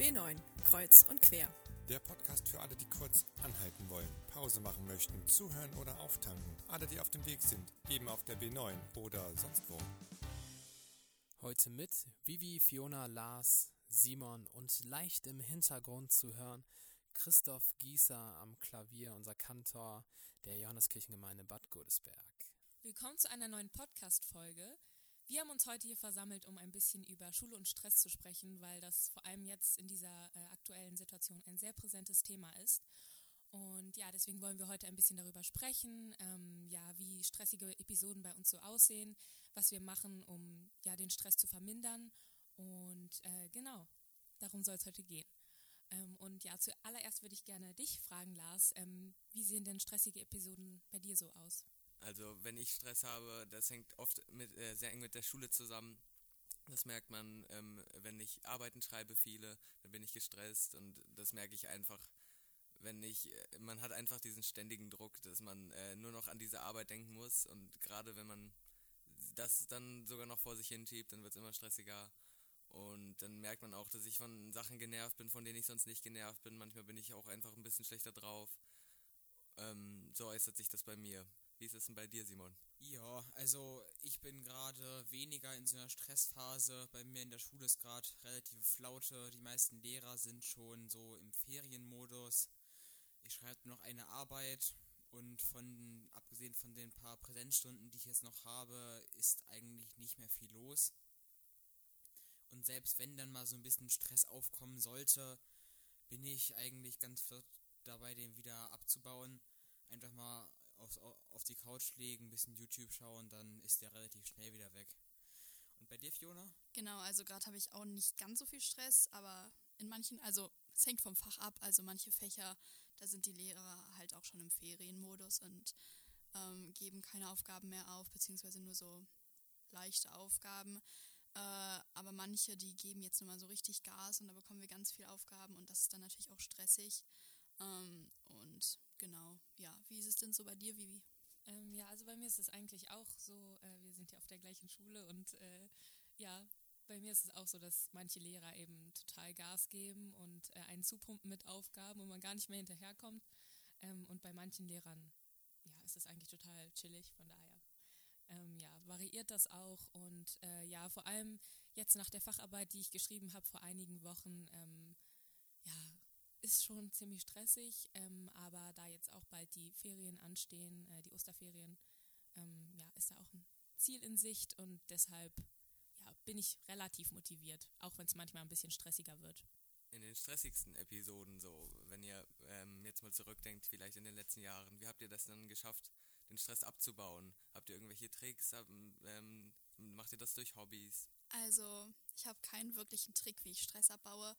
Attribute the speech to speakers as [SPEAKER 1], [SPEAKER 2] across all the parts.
[SPEAKER 1] B9, Kreuz und Quer.
[SPEAKER 2] Der Podcast für alle, die kurz anhalten wollen, Pause machen möchten, zuhören oder auftanken. Alle, die auf dem Weg sind, eben auf der B9 oder sonst wo.
[SPEAKER 3] Heute mit Vivi, Fiona, Lars, Simon und leicht im Hintergrund zu hören Christoph Gießer am Klavier, unser Kantor der Johanneskirchengemeinde Bad Godesberg.
[SPEAKER 4] Willkommen zu einer neuen Podcast-Folge. Wir haben uns heute hier versammelt, um ein bisschen über Schule und Stress zu sprechen, weil das vor allem jetzt in dieser äh, aktuellen Situation ein sehr präsentes Thema ist. Und ja, deswegen wollen wir heute ein bisschen darüber sprechen, ähm, ja, wie stressige Episoden bei uns so aussehen, was wir machen, um ja den Stress zu vermindern. Und äh, genau, darum soll es heute gehen. Ähm, und ja, zuallererst würde ich gerne dich fragen, Lars, ähm, wie sehen denn stressige Episoden bei dir so aus?
[SPEAKER 5] Also wenn ich Stress habe, das hängt oft mit, äh, sehr eng mit der Schule zusammen. Das merkt man, ähm, wenn ich Arbeiten schreibe viele, dann bin ich gestresst und das merke ich einfach, wenn ich, äh, man hat einfach diesen ständigen Druck, dass man äh, nur noch an diese Arbeit denken muss und gerade wenn man das dann sogar noch vor sich hinschiebt, dann wird es immer stressiger und dann merkt man auch, dass ich von Sachen genervt bin, von denen ich sonst nicht genervt bin. Manchmal bin ich auch einfach ein bisschen schlechter drauf. Ähm, so äußert sich das bei mir. Wie ist es denn bei dir, Simon?
[SPEAKER 6] Ja, also ich bin gerade weniger in so einer Stressphase. Bei mir in der Schule ist gerade relativ Flaute. Die meisten Lehrer sind schon so im Ferienmodus. Ich schreibe noch eine Arbeit und von abgesehen von den paar Präsenzstunden, die ich jetzt noch habe, ist eigentlich nicht mehr viel los. Und selbst wenn dann mal so ein bisschen Stress aufkommen sollte, bin ich eigentlich ganz flott dabei, den wieder abzubauen. Einfach mal auf, auf die Couch legen, ein bisschen YouTube schauen, dann ist der relativ schnell wieder weg. Und bei dir, Fiona?
[SPEAKER 7] Genau, also gerade habe ich auch nicht ganz so viel Stress, aber in manchen, also es hängt vom Fach ab, also manche Fächer, da sind die Lehrer halt auch schon im Ferienmodus und ähm, geben keine Aufgaben mehr auf, beziehungsweise nur so leichte Aufgaben. Äh, aber manche, die geben jetzt nur mal so richtig Gas und da bekommen wir ganz viel Aufgaben und das ist dann natürlich auch stressig. Ähm, und genau, ja, wie ist es denn so bei dir, Vivi?
[SPEAKER 4] Ähm, ja, also bei mir ist es eigentlich auch so, äh, wir sind ja auf der gleichen Schule und äh, ja, bei mir ist es auch so, dass manche Lehrer eben total Gas geben und äh, einen zupumpen mit Aufgaben und man gar nicht mehr hinterherkommt. Ähm, und bei manchen Lehrern, ja, ist es eigentlich total chillig, von daher ähm, ja, variiert das auch. Und äh, ja, vor allem jetzt nach der Facharbeit, die ich geschrieben habe vor einigen Wochen, ähm, ist schon ziemlich stressig. Ähm, aber da jetzt auch bald die Ferien anstehen, äh, die Osterferien, ähm, ja, ist da auch ein Ziel in Sicht und deshalb ja, bin ich relativ motiviert, auch wenn es manchmal ein bisschen stressiger wird
[SPEAKER 5] in den stressigsten Episoden so, wenn ihr ähm, jetzt mal zurückdenkt, vielleicht in den letzten Jahren, wie habt ihr das dann geschafft, den Stress abzubauen? Habt ihr irgendwelche Tricks? Ähm, macht ihr das durch Hobbys?
[SPEAKER 7] Also, ich habe keinen wirklichen Trick, wie ich Stress abbaue,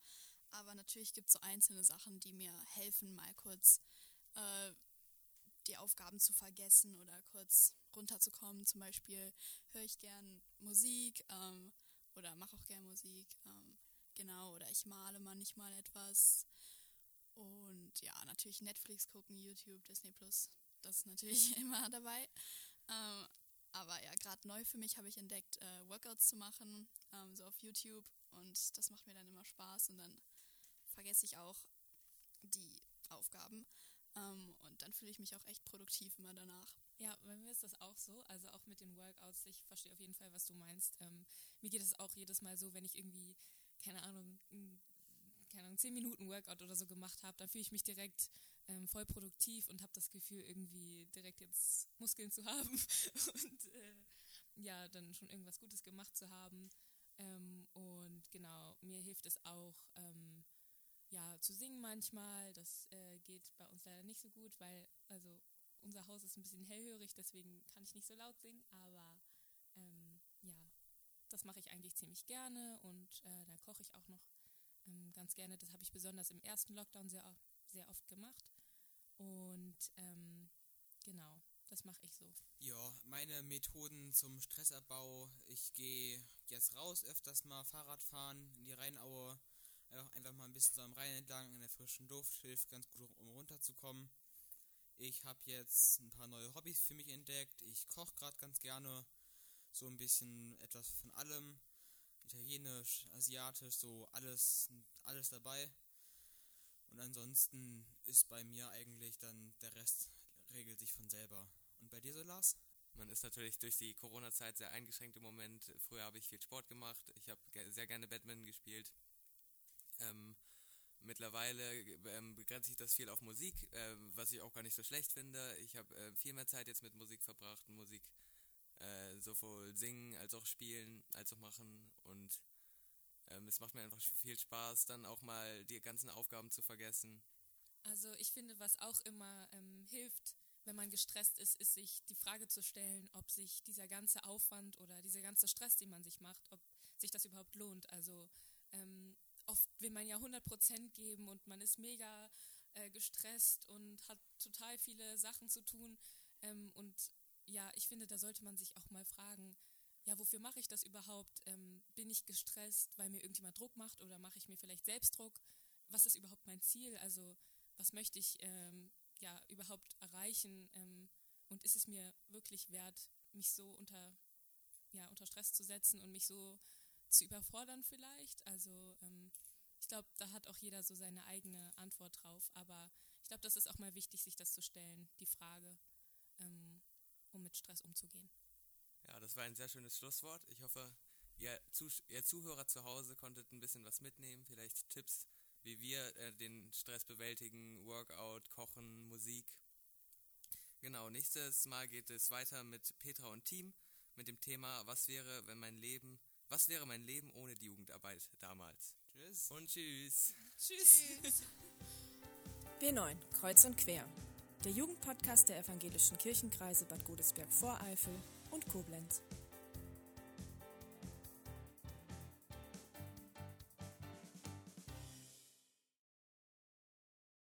[SPEAKER 7] aber natürlich gibt es so einzelne Sachen, die mir helfen, mal kurz äh, die Aufgaben zu vergessen oder kurz runterzukommen. Zum Beispiel höre ich gern Musik ähm, oder mache auch gern Musik. Ähm, genau, oder ich male manchmal etwas. Und ja, natürlich Netflix gucken, YouTube, Disney Plus das ist natürlich immer dabei. Ähm, aber ja, gerade neu für mich habe ich entdeckt, äh, Workouts zu machen, ähm, so auf YouTube. Und das macht mir dann immer Spaß und dann vergesse ich auch die Aufgaben. Ähm, und dann fühle ich mich auch echt produktiv immer danach.
[SPEAKER 4] Ja, bei mir ist das auch so. Also auch mit den Workouts. Ich verstehe auf jeden Fall, was du meinst. Ähm, mir geht es auch jedes Mal so, wenn ich irgendwie, keine Ahnung, keine Ahnung, 10 Minuten Workout oder so gemacht habe, dann fühle ich mich direkt ähm, voll produktiv und habe das Gefühl, irgendwie direkt jetzt Muskeln zu haben und äh, ja, dann schon irgendwas Gutes gemacht zu haben. Ähm, und genau, mir hilft es auch, ähm, ja, zu singen manchmal. Das äh, geht bei uns leider nicht so gut, weil, also, unser Haus ist ein bisschen hellhörig, deswegen kann ich nicht so laut singen, aber ähm, ja, das mache ich eigentlich ziemlich gerne und äh, dann koche ich auch noch ähm, ganz gerne. Das habe ich besonders im ersten Lockdown sehr, sehr oft gemacht. Und ähm, genau, das mache ich so.
[SPEAKER 6] Ja, meine Methoden zum Stressabbau. Ich gehe jetzt raus, öfters mal Fahrrad fahren in die Rheinaue. Einfach mal ein bisschen so am Rhein entlang in der frischen Luft. Hilft ganz gut, um runterzukommen. Ich habe jetzt ein paar neue Hobbys für mich entdeckt. Ich koche gerade ganz gerne so ein bisschen etwas von allem. italienisch, asiatisch, so alles, alles dabei. Und ansonsten ist bei mir eigentlich dann der Rest regelt sich von selber. Und bei dir so, Lars?
[SPEAKER 5] Man ist natürlich durch die Corona-Zeit sehr eingeschränkt im Moment. Früher habe ich viel Sport gemacht. Ich habe sehr gerne Badminton gespielt. Ähm, mittlerweile ähm, begrenzt sich das viel auf Musik, äh, was ich auch gar nicht so schlecht finde. Ich habe äh, viel mehr Zeit jetzt mit Musik verbracht, Musik äh, sowohl singen als auch spielen, als auch machen. Und ähm, es macht mir einfach viel Spaß, dann auch mal die ganzen Aufgaben zu vergessen.
[SPEAKER 4] Also ich finde, was auch immer ähm, hilft, wenn man gestresst ist, ist sich die Frage zu stellen, ob sich dieser ganze Aufwand oder dieser ganze Stress, den man sich macht, ob sich das überhaupt lohnt. Also ähm, oft will man ja 100 Prozent geben und man ist mega äh, gestresst und hat total viele Sachen zu tun. Ähm, und ja, ich finde, da sollte man sich auch mal fragen, ja, wofür mache ich das überhaupt? Ähm, bin ich gestresst, weil mir irgendjemand Druck macht oder mache ich mir vielleicht selbst Druck? Was ist überhaupt mein Ziel? Also was möchte ich ähm, ja überhaupt erreichen? Ähm, und ist es mir wirklich wert, mich so unter, ja, unter Stress zu setzen und mich so zu überfordern vielleicht? Also ähm, ich glaube, da hat auch jeder so seine eigene Antwort drauf. Aber ich glaube, das ist auch mal wichtig, sich das zu stellen, die Frage, ähm, um mit Stress umzugehen.
[SPEAKER 5] Ja, das war ein sehr schönes Schlusswort. Ich hoffe, ihr, Zuh ihr Zuhörer zu Hause konntet ein bisschen was mitnehmen, vielleicht Tipps, wie wir äh, den Stress bewältigen, Workout, Kochen, Musik. Genau, nächstes Mal geht es weiter mit Petra und Team mit dem Thema, was wäre, wenn mein Leben, was wäre mein Leben ohne die Jugendarbeit damals?
[SPEAKER 6] Tschüss.
[SPEAKER 5] Und tschüss.
[SPEAKER 4] Tschüss.
[SPEAKER 1] B9, Kreuz und Quer. Der Jugendpodcast der evangelischen Kirchenkreise Bad Godesberg-Voreifel und Koblenz.